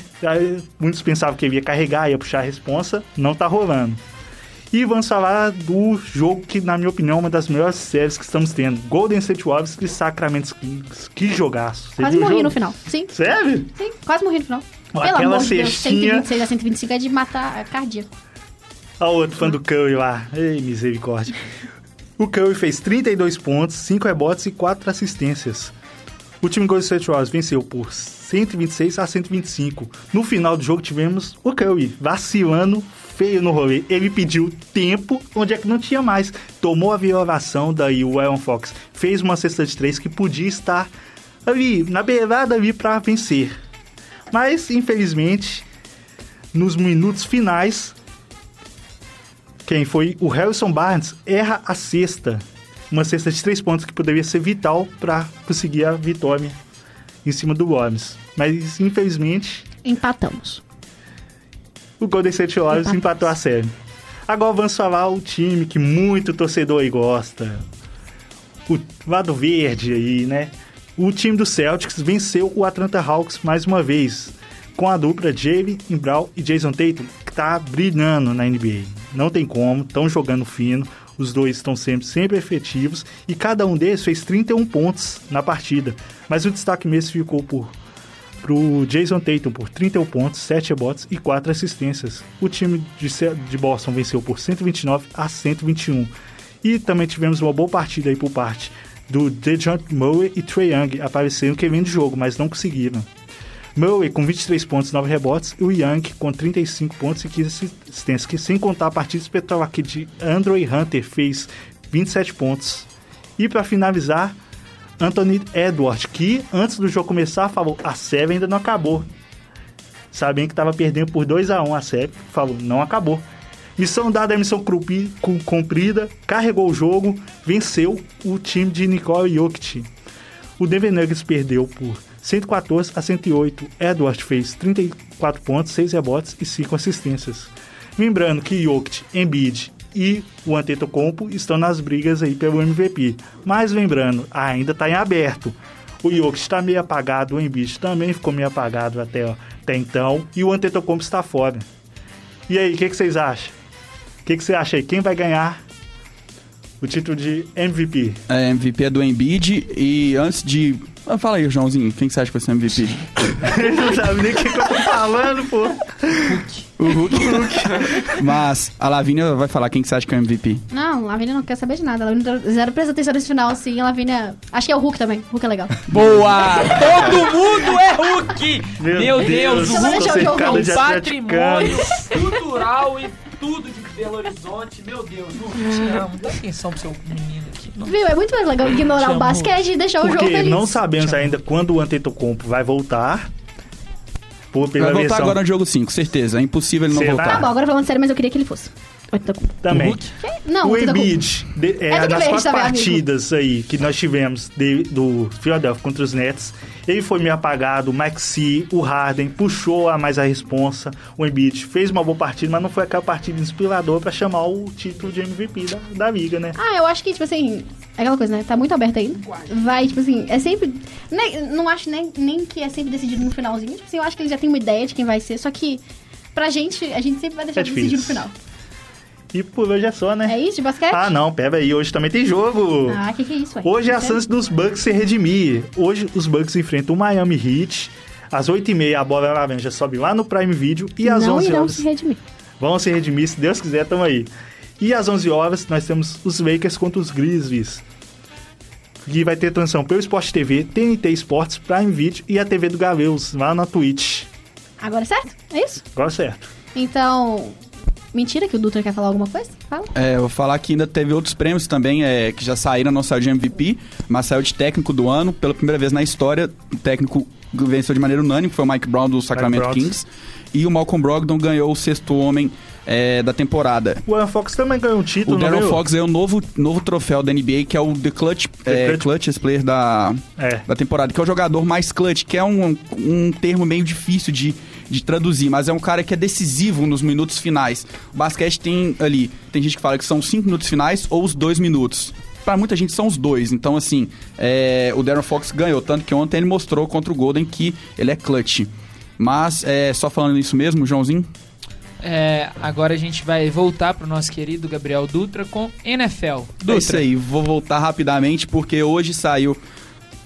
Speaker 7: Muitos pensavam que ele ia carregar, ia puxar a responsa, não tá rolando. E vamos falar do jogo que, na minha opinião, é uma das melhores séries que estamos tendo. Golden State Warriors e Sacramento Kings. Que jogaço.
Speaker 1: Você quase morri no final. Sim.
Speaker 7: Sério?
Speaker 1: Sim, quase morri no final.
Speaker 7: Pelo Aquela amor de Deus,
Speaker 1: 126 a 125 é de matar cardíaco.
Speaker 7: Olha o outro fã do Curry lá. Ei, misericórdia. O Curry fez 32 pontos, 5 rebotes e 4 assistências. O time Golden State Warriors venceu por 126 a 125. No final do jogo tivemos o Curry vacilando feio no rolê. Ele pediu tempo onde é que não tinha mais. Tomou a violação daí o Aaron Fox. Fez uma cesta de três que podia estar ali, na beirada ali para vencer. Mas, infelizmente, nos minutos finais, quem foi o Harrison Barnes erra a cesta uma cesta de três pontos que poderia ser vital para conseguir a vitória em cima do Warriors. Mas, infelizmente...
Speaker 1: Empatamos.
Speaker 7: O Golden State Warriors empatou a série. Agora vamos falar o time que muito torcedor aí gosta. O lado verde aí, né? O time do Celtics venceu o Atlanta Hawks mais uma vez. Com a dupla Jalen Brown e Jason Tatum, que tá brilhando na NBA. Não tem como, estão jogando fino. Os dois estão sempre, sempre efetivos e cada um deles fez 31 pontos na partida. Mas o destaque mesmo ficou por pro Jason Tatum por 31 pontos, 7 rebotes e 4 assistências. O time de, Boston venceu por 129 a 121. E também tivemos uma boa partida aí por parte do DeJounte Murray e Trey Young aparecendo que vem do jogo, mas não conseguiram. Murray com 23 pontos, 9 rebotes, e o Young com 35 pontos e 15 assistências, que sem contar a partida espetacular aqui de Andrew Hunter fez 27 pontos. E para finalizar, Anthony Edwards, que antes do jogo começar falou, a série ainda não acabou. Sabendo que estava perdendo por 2 a 1 a série, falou, não acabou. Missão dada, missão cumprida, carregou o jogo, venceu o time de Nicole Jokic. O Denver Nuggets perdeu por 114 a 108. Edward fez 34 pontos, 6 rebotes e 5 assistências. Lembrando que Jokic, Embiid e o Antetokounmpo estão nas brigas aí pelo MVP. Mas lembrando, ainda está em aberto. O Jokic está meio apagado, o Embiid também ficou meio apagado até, até então, e o Antetokounmpo está fora. E aí, o que, que vocês acham? O que, que você acha aí? Quem vai ganhar o título de MVP?
Speaker 9: É, MVP é do Embiid e antes de... Ah, fala aí, Joãozinho, quem que você acha que vai ser MVP?
Speaker 7: Ele não sabe nem o que, eu tô falando, pô.
Speaker 9: o Hulk. Mas a Lavínia vai falar quem que você acha que é o MVP.
Speaker 1: Não, a Lavínia não quer saber de nada. A Lavínia zero presta atenção nesse final, sim. A Lavínia... Acho que é o Hulk também. O Hulk é legal.
Speaker 8: Boa! Todo mundo é Hulk!
Speaker 7: Meu
Speaker 8: Meu Deus,
Speaker 7: Deus,
Speaker 8: o Hulk
Speaker 1: o
Speaker 8: é um patrimônio cultural e tudo de Belo Horizonte. Meu Deus, Hulk, te amo. Dá atenção pro seu menino
Speaker 1: Viu? É muito mais legal ignorar o basquete e deixar o jogo
Speaker 7: Porque
Speaker 1: feliz.
Speaker 7: não sabemos ainda quando o Antetokounmpo vai voltar. Por, pela
Speaker 9: Vai voltar
Speaker 7: versão
Speaker 9: agora no jogo 5, certeza. É impossível ele não
Speaker 7: Será?
Speaker 9: voltar.
Speaker 1: Tá bom, agora falando sério, mas eu queria que ele fosse.
Speaker 7: Também.
Speaker 1: Não,
Speaker 7: o. Embiid, de- é,
Speaker 1: É
Speaker 7: nas quatro
Speaker 1: também, amigo.
Speaker 7: partidas aí que nós tivemos de- do Philadelphia contra os Nets, ele foi meio apagado, o Maxi, o Harden puxou a mais a responsa, o Embiid fez uma boa partida, mas não foi aquela partida inspiradora pra chamar o título de MVP da, da liga, né?
Speaker 1: Ah, eu acho que, tipo assim, é aquela coisa, né? Tá muito aberto ainda. Vai, tipo assim, é sempre. nem- não acho nem, nem que é sempre decidido no finalzinho. Tipo assim, eu acho que ele já tem uma ideia de quem vai ser, só que pra gente, a gente sempre vai deixar
Speaker 7: É
Speaker 1: de decidir no final.
Speaker 7: E por hoje é só, né?
Speaker 1: É isso de basquete?
Speaker 7: Ah, não, pera aí, hoje também tem jogo.
Speaker 1: Ah, que que é isso, ué?
Speaker 7: Hoje é a chance dos Bucks se redimir. Hoje os Bucks enfrentam o Miami Heat. Às 8h30 a bola laranja sobe lá no Prime Video e às
Speaker 1: Não
Speaker 7: 11
Speaker 1: irão
Speaker 7: horas
Speaker 1: se redimir.
Speaker 7: vão se redimir, se Deus quiser, tamo aí. E às 11 horas nós temos os Lakers contra os Grizzlies. Que vai ter transmissão pelo Sport TV, TNT Sports, Prime Video e a TV do Galeus, lá na Twitch.
Speaker 1: Agora é certo? É isso?
Speaker 7: Agora certo.
Speaker 1: Então. Mentira que o Dutra quer falar alguma coisa? Fala.
Speaker 9: É, eu vou falar que ainda teve outros prêmios também, é, que já saíram, não saiu de MVP, mas saiu de técnico do ano. Pela primeira vez na história, o técnico venceu de maneira unânime, foi o Mike Brown do Sacramento
Speaker 7: Brown.
Speaker 9: Kings. E o Malcolm Brogdon ganhou o sexto homem é, da temporada.
Speaker 7: O Aaron Fox também ganhou um título,
Speaker 9: O Darren? Fox ganhou o novo, novo troféu da NBA, que é o The Clutch, é,
Speaker 7: Clutch.
Speaker 9: Clutchest Player da,
Speaker 7: É.
Speaker 9: da temporada, que é o jogador mais clutch, que é um, um termo meio difícil de, de traduzir, mas é um cara que é decisivo nos minutos finais. O basquete tem ali, tem gente que fala que são cinco minutos finais ou os dois minutos. Pra muita gente são os dois, então assim, é, o Darren Fox ganhou, tanto que ontem ele mostrou contra o Golden que ele é clutch. Mas, é, só falando isso mesmo, Joãozinho,
Speaker 8: É, agora a gente vai voltar pro nosso querido Gabriel Dutra com NFL.
Speaker 9: É isso aí, vou voltar rapidamente porque hoje saiu.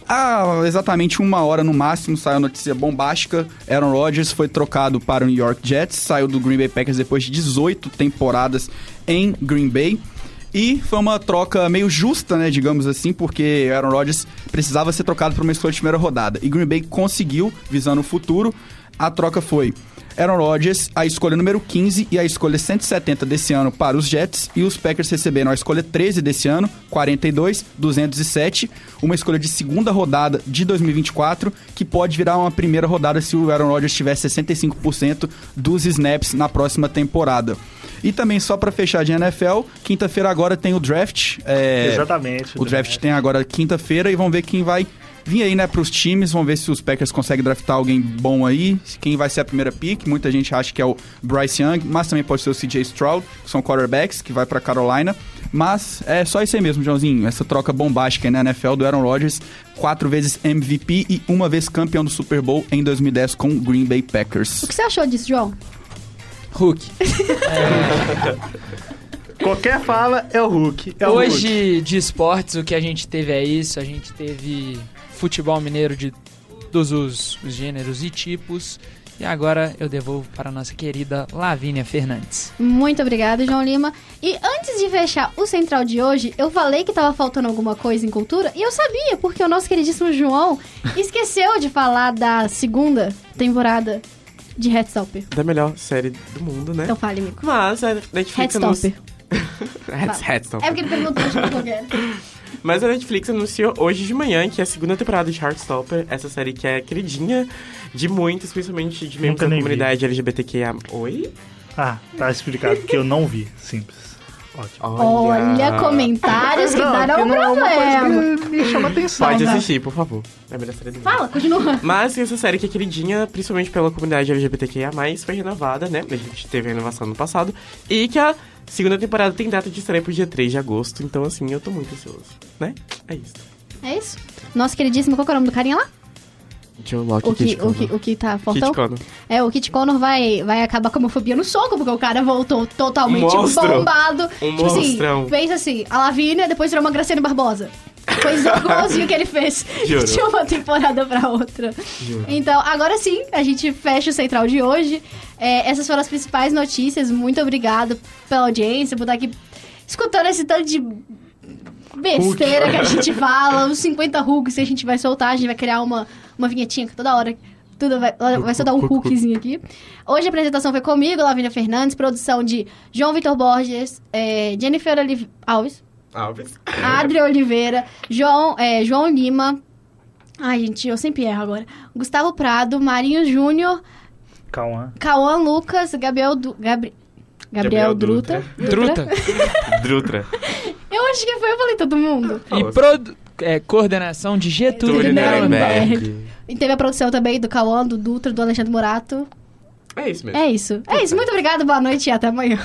Speaker 9: Há exatamente uma hora no máximo saiu a notícia bombástica. Aaron Rodgers foi trocado para o New York Jets, saiu do Green Bay Packers depois de 18 temporadas em Green Bay. E foi uma troca meio justa, né, digamos assim, porque Aaron Rodgers precisava ser trocado para uma escolha de primeira rodada. E Green Bay conseguiu, visando o futuro. A troca foi Aaron Rodgers, a escolha número 15 e a escolha 170 desse ano para os Jets. E os Packers receberam a escolha 13 desse ano, 42, 207. Uma escolha de segunda rodada de 2024, que pode virar uma primeira rodada se o Aaron Rodgers tiver 65% dos snaps na próxima temporada. E também, só para fechar de NFL, quinta-feira agora tem o draft. é,
Speaker 7: Exatamente.
Speaker 9: o draft tem agora quinta-feira e vamos ver quem vai vir aí, né, pros times. Vamos ver se os Packers conseguem draftar alguém bom aí. Quem vai ser a primeira pick. Muita gente acha que é o Bryce Young, mas também pode ser o CJ Stroud, que são quarterbacks, que vai pra Carolina. Mas é só isso aí mesmo, Joãozinho. Essa troca bombástica aí na NFL do Aaron Rodgers. Quatro vezes MVP e uma vez campeão do Super Bowl em 2010 com o Green Bay Packers.
Speaker 1: O que você achou disso, João?
Speaker 8: Hulk.
Speaker 7: Qualquer fala é o Hulk. É o Hulk.
Speaker 8: Hoje, de esportes, o que a gente teve é isso. A gente teve futebol mineiro de todos os, os gêneros e tipos. E agora eu devolvo para a nossa querida Lavínia Fernandes.
Speaker 1: Muito obrigada, João Lima. E antes de fechar o central de hoje, eu falei que tava faltando alguma coisa em cultura e eu sabia, porque o nosso queridíssimo João esqueceu de falar da segunda temporada de Headstopper.
Speaker 2: Da melhor série do mundo, né?
Speaker 1: Então fale, amigo.
Speaker 2: Mas a Netflix anunciou...
Speaker 1: Headstopper. É porque ele perguntou de qualquer.
Speaker 2: Mas a Netflix anunciou hoje de manhã que é a segunda temporada de Heartstopper, essa série que é queridinha de muitos, principalmente de membros da
Speaker 7: nem vi.
Speaker 2: comunidade LGBTQIA. Oi?
Speaker 7: Ah, tá explicado, porque eu não vi. Simples. Ótimo.
Speaker 1: Olha, comentários que darão
Speaker 7: não é uma coisa
Speaker 1: problema.
Speaker 7: que me chama atenção.
Speaker 2: Pode
Speaker 1: Salva.
Speaker 2: assistir, por favor. É a melhor série do mundo.
Speaker 1: Fala, continua.
Speaker 2: Mas essa série que é queridinha, principalmente pela comunidade LGBTQIA+, foi renovada, né? A gente teve a renovação no passado. E que a segunda temporada tem data de estreia pro dia 3 de agosto. Então, assim, eu tô muito ansioso, né? É isso.
Speaker 1: É isso? Nosso queridíssimo, qual que é o nome do carinha lá?
Speaker 2: John Locke
Speaker 1: O que,
Speaker 2: Kit
Speaker 1: o, que, o que tá
Speaker 2: Kit
Speaker 1: faltando?
Speaker 2: Connor.
Speaker 1: É, o Kit Connor vai, vai acabar com a homofobia no soco, porque o cara voltou totalmente
Speaker 2: Monstro.
Speaker 1: bombado.
Speaker 2: Um
Speaker 1: tipo assim,
Speaker 2: monstrão.
Speaker 1: fez assim, a Lavínia, depois virou uma Graciane Barbosa. Foi igualzinho que ele fez
Speaker 2: Juro.
Speaker 1: de uma temporada pra outra.
Speaker 2: Juro.
Speaker 1: Então, agora sim, a gente fecha o Central de hoje. É, essas foram as principais notícias. Muito obrigado pela audiência, por estar aqui escutando esse tanto de besteira que a gente fala, os 50 hooks que a gente vai soltar, a gente vai criar uma, uma vinhetinha que toda hora tudo vai, vai soltar um
Speaker 2: hook, hook.
Speaker 1: hookzinho aqui. Hoje a apresentação foi comigo, Lavínia Fernandes, produção de João Vitor Borges, é, Jennifer Alves,
Speaker 2: Alves.
Speaker 1: Adri Oliveira, João, é, João Lima. Ai, gente, eu sempre erro agora. Gustavo Prado, Marinho Júnior,
Speaker 7: Calma.
Speaker 1: Cauã Lucas, Gabriel, du Gabri Gabriel,
Speaker 2: Gabriel
Speaker 1: Druta.
Speaker 2: Druta. Drutra.
Speaker 1: Eu acho que foi, eu falei todo mundo.
Speaker 8: E produ- é, coordenação de Getúlio.
Speaker 2: Nuremberg.
Speaker 1: E teve a produção também do Cauã, do Dutra, do Alexandre Morato.
Speaker 2: É isso mesmo.
Speaker 1: É isso. É isso. Muito obrigada, boa noite e até amanhã.